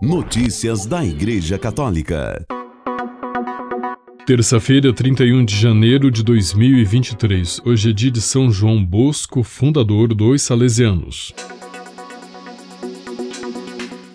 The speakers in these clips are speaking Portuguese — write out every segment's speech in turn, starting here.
Notícias da Igreja Católica. Terça-feira, 31 de janeiro de 2023. Hoje é dia de São João Bosco, fundador dos Salesianos.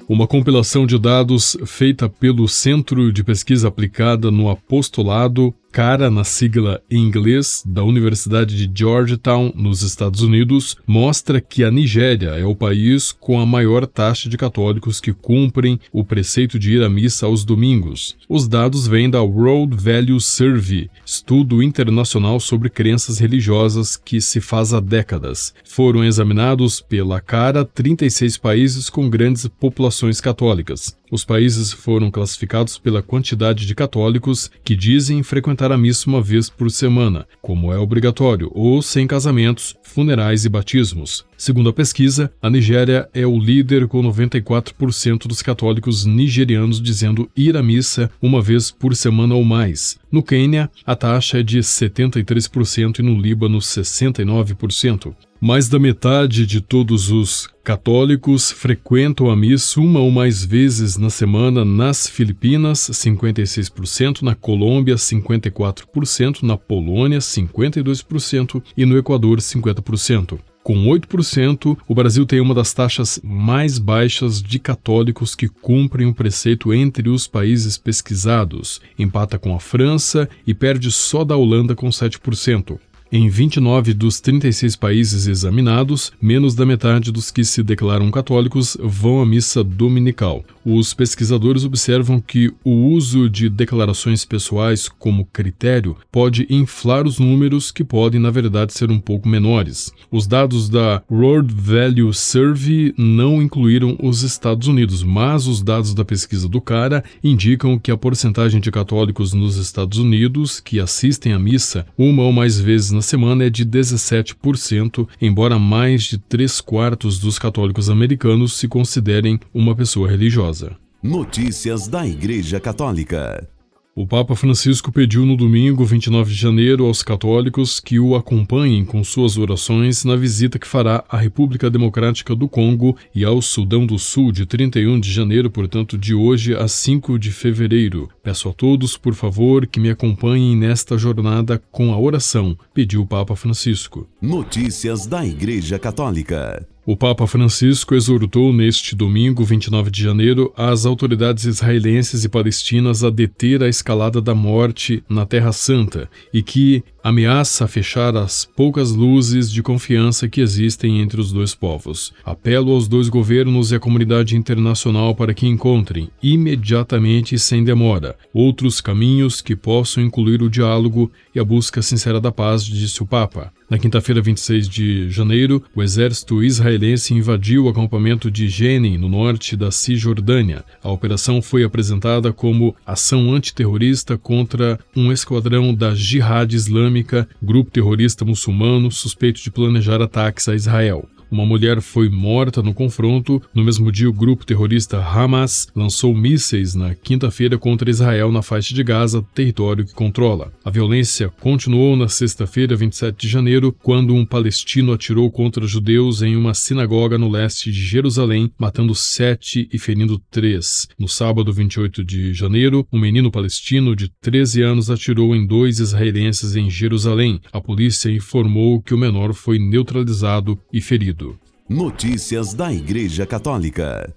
Uma compilação de dados feita pelo Centro de Pesquisa Aplicada no Apostolado cara na sigla em inglês da Universidade de Georgetown, nos Estados Unidos, mostra que a Nigéria é o país com a maior taxa de católicos que cumprem o preceito de ir à missa aos domingos. Os dados vêm da World Value Survey, estudo internacional sobre crenças religiosas que se faz há décadas. Foram examinados pela cara 36 países com grandes populações católicas. Os países foram classificados pela quantidade de católicos que dizem frequentar a missa uma vez por semana, como é obrigatório, ou sem casamentos, funerais e batismos. Segundo a pesquisa, a Nigéria é o líder com 94% dos católicos nigerianos dizendo ir à missa uma vez por semana ou mais. No Quênia, a taxa é de 73% e no Líbano 69%. Mais da metade de todos os católicos frequentam a missa uma ou mais vezes na semana nas Filipinas, 56%, na Colômbia, 54%, na Polônia, 52% e no Equador, 50%. Com 8%, o Brasil tem uma das taxas mais baixas de católicos que cumprem o preceito entre os países pesquisados. Empata com a França e perde só da Holanda com 7%. Em 29 dos 36 países examinados, menos da metade dos que se declaram católicos vão à missa dominical. Os pesquisadores observam que o uso de declarações pessoais como critério pode inflar os números que podem, na verdade, ser um pouco menores. Os dados da World Value Survey não incluíram os Estados Unidos, mas os dados da pesquisa do CARA indicam que a porcentagem de católicos nos Estados Unidos que assistem à missa uma ou mais vezes na semana é de 17%, embora mais de três quartos dos católicos americanos se considerem uma pessoa religiosa. Notícias da Igreja Católica. O Papa Francisco pediu no domingo 29 de janeiro aos católicos que o acompanhem com suas orações na visita que fará à República Democrática do Congo e ao Sudão do Sul de 31 de janeiro, portanto, de hoje a 5 de fevereiro. Peço a todos, por favor, que me acompanhem nesta jornada com a oração, pediu o Papa Francisco. Notícias da Igreja Católica. O Papa Francisco exortou neste domingo, 29 de janeiro, as autoridades israelenses e palestinas a deter a escalada da morte na Terra Santa e que ameaça fechar as poucas luzes de confiança que existem entre os dois povos. Apelo aos dois governos e à comunidade internacional para que encontrem, imediatamente e sem demora, outros caminhos que possam incluir o diálogo e a busca sincera da paz, disse o Papa. Na quinta-feira, 26 de janeiro, o exército israelense invadiu o acampamento de Jenin, no norte da Cisjordânia. A operação foi apresentada como ação antiterrorista contra um esquadrão da Jihad Islâmica grupo terrorista muçulmano suspeito de planejar ataques a Israel. Uma mulher foi morta no confronto. No mesmo dia, o grupo terrorista Hamas lançou mísseis na quinta-feira contra Israel na faixa de Gaza, território que controla. A violência continuou na sexta-feira, 27 de janeiro, quando um palestino atirou contra judeus em uma sinagoga no leste de Jerusalém, matando sete e ferindo três. No sábado, 28 de janeiro, um menino palestino de 13 anos atirou em dois israelenses em Jerusalém. A polícia informou que o menor foi neutralizado e ferido. Notícias da Igreja Católica.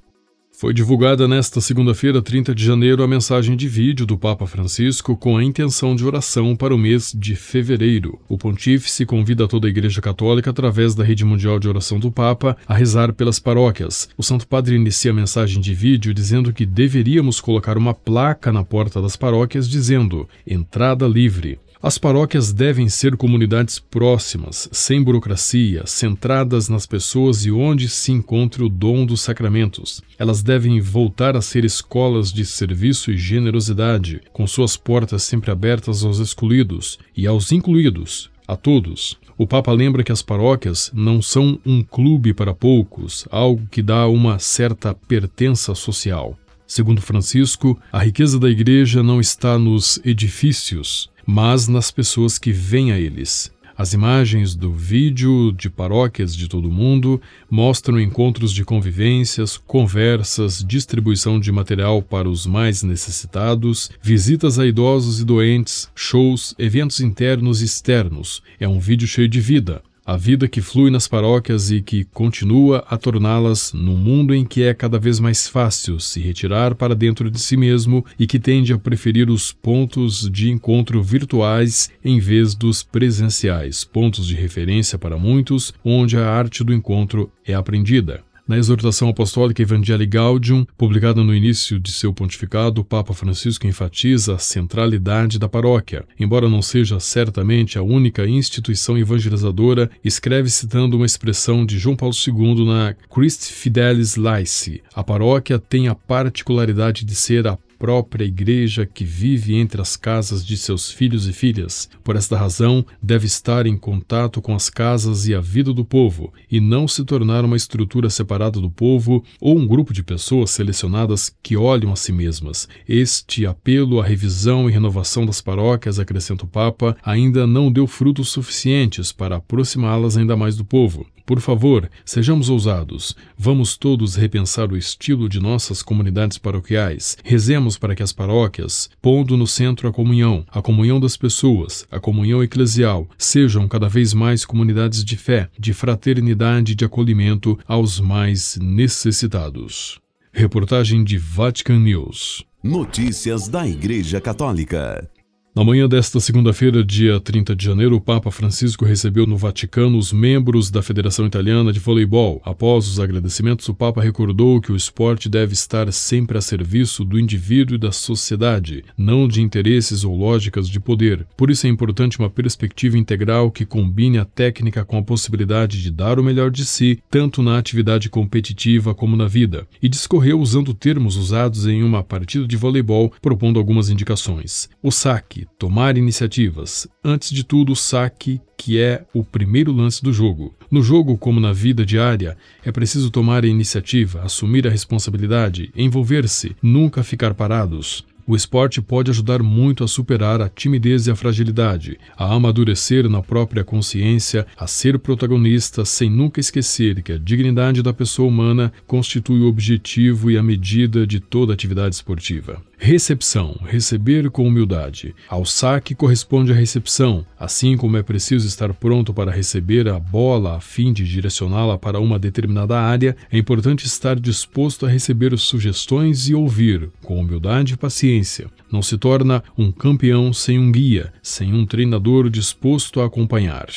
Foi divulgada nesta segunda-feira, 30 de janeiro, a mensagem de vídeo do Papa Francisco com a intenção de oração para o mês de fevereiro. O pontífice convida toda a Igreja Católica, através da Rede Mundial de Oração do Papa, a rezar pelas paróquias. O Santo Padre inicia a mensagem de vídeo dizendo que deveríamos colocar uma placa na porta das paróquias dizendo: entrada livre. As paróquias devem ser comunidades próximas, sem burocracia, centradas nas pessoas e onde se encontre o dom dos sacramentos. Elas devem voltar a ser escolas de serviço e generosidade, com suas portas sempre abertas aos excluídos e aos incluídos, a todos. O Papa lembra que as paróquias não são um clube para poucos, algo que dá uma certa pertença social. Segundo Francisco, a riqueza da igreja não está nos edifícios, mas nas pessoas que vêm a eles. As imagens do vídeo de paróquias de todo o mundo mostram encontros de convivências, conversas, distribuição de material para os mais necessitados, visitas a idosos e doentes, shows, eventos internos e externos. É um vídeo cheio de vida a vida que flui nas paróquias e que continua a torná-las num mundo em que é cada vez mais fácil se retirar para dentro de si mesmo e que tende a preferir os pontos de encontro virtuais em vez dos presenciais, pontos de referência para muitos, onde a arte do encontro é aprendida. Na exortação apostólica Evangelii Gaudium, publicada no início de seu pontificado, o Papa Francisco enfatiza a centralidade da paróquia. Embora não seja certamente a única instituição evangelizadora, escreve citando uma expressão de João Paulo II na Christ Fidelis Laici. A paróquia tem a particularidade de ser a própria igreja que vive entre as casas de seus filhos e filhas. Por esta razão, deve estar em contato com as casas e a vida do povo, e não se tornar uma estrutura separada do povo ou um grupo de pessoas selecionadas que olham a si mesmas. Este apelo à revisão e renovação das paróquias, acrescenta o Papa, ainda não deu frutos suficientes para aproximá-las ainda mais do povo. Por favor, sejamos ousados. Vamos todos repensar o estilo de nossas comunidades paroquiais. Rezemos para que as paróquias, pondo no centro a comunhão, a comunhão das pessoas, a comunhão eclesial, sejam cada vez mais comunidades de fé, de fraternidade e de acolhimento aos mais necessitados. Reportagem de Vatican News. Notícias da Igreja Católica. Na manhã desta segunda-feira, dia 30 de janeiro, o Papa Francisco recebeu no Vaticano os membros da Federação Italiana de Voleibol. Após os agradecimentos, o Papa recordou que o esporte deve estar sempre a serviço do indivíduo e da sociedade, não de interesses ou lógicas de poder. Por isso é importante uma perspectiva integral que combine a técnica com a possibilidade de dar o melhor de si, tanto na atividade competitiva como na vida. E discorreu usando termos usados em uma partida de voleibol, propondo algumas indicações. O saque, tomar iniciativas. Antes de tudo, o saque, que é o primeiro lance do jogo. No jogo, como na vida diária, é preciso tomar a iniciativa, assumir a responsabilidade, envolver-se, nunca ficar parados. O esporte pode ajudar muito a superar a timidez e a fragilidade, a amadurecer na própria consciência, a ser protagonista sem nunca esquecer que a dignidade da pessoa humana constitui o objetivo e a medida de toda atividade esportiva. Recepção, receber com humildade. Ao saque corresponde a recepção, assim como é preciso estar pronto para receber a bola a fim de direcioná-la para uma determinada área, é importante estar disposto a receber sugestões e ouvir, com humildade e paciência. Não se torna um campeão sem um guia, sem um treinador disposto a acompanhar.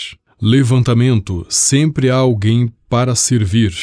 Levantamento: sempre há alguém para servir.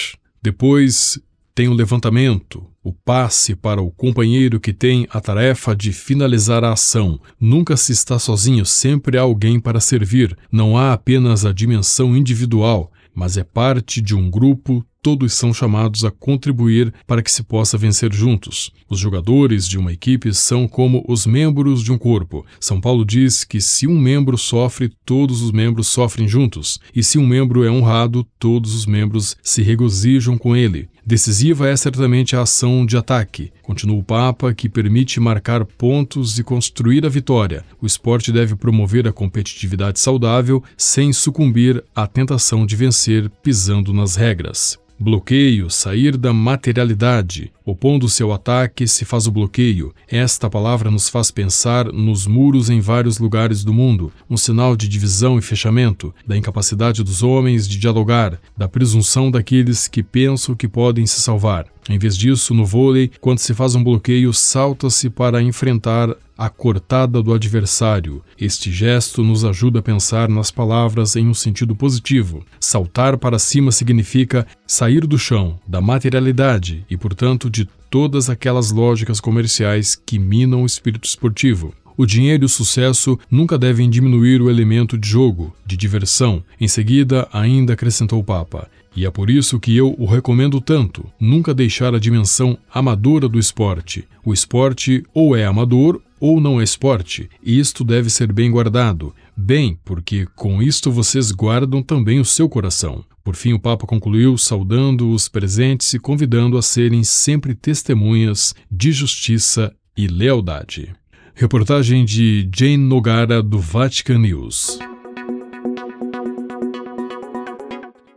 Depois tem o levantamento, o passe para o companheiro que tem a tarefa de finalizar a ação. Nunca se está sozinho, sempre há alguém para servir. Não há apenas a dimensão individual, mas é parte de um grupo todos são chamados a contribuir para que se possa vencer juntos. Os jogadores de uma equipe são como os membros de um corpo. São Paulo diz que se um membro sofre, todos os membros sofrem juntos, e se um membro é honrado, todos os membros se regozijam com ele. Decisiva é certamente a ação de ataque, continua o Papa, que permite marcar pontos e construir a vitória. O esporte deve promover a competitividade saudável sem sucumbir à tentação de vencer pisando nas regras. Bloqueio, sair da materialidade. Opondo-se ao ataque, se faz o bloqueio. Esta palavra nos faz pensar nos muros em vários lugares do mundo, um sinal de divisão e fechamento, da incapacidade dos homens de dialogar, da presunção daqueles que pensam que podem se salvar. Em vez disso, no vôlei, quando se faz um bloqueio, salta-se para enfrentar a cortada do adversário. Este gesto nos ajuda a pensar nas palavras em um sentido positivo. Saltar para cima significa sair do chão, da materialidade e, portanto, de todas aquelas lógicas comerciais que minam o espírito esportivo. O dinheiro e o sucesso nunca devem diminuir o elemento de jogo, de diversão. Em seguida, ainda acrescentou o Papa. E é por isso que eu o recomendo tanto: nunca deixar a dimensão amadora do esporte. O esporte ou é amador ou não é esporte, isto deve ser bem guardado. Bem, porque com isto vocês guardam também o seu coração. Por fim, o Papa concluiu saudando os presentes e convidando a serem sempre testemunhas de justiça e lealdade. Reportagem de Jane Nogara do Vatican News.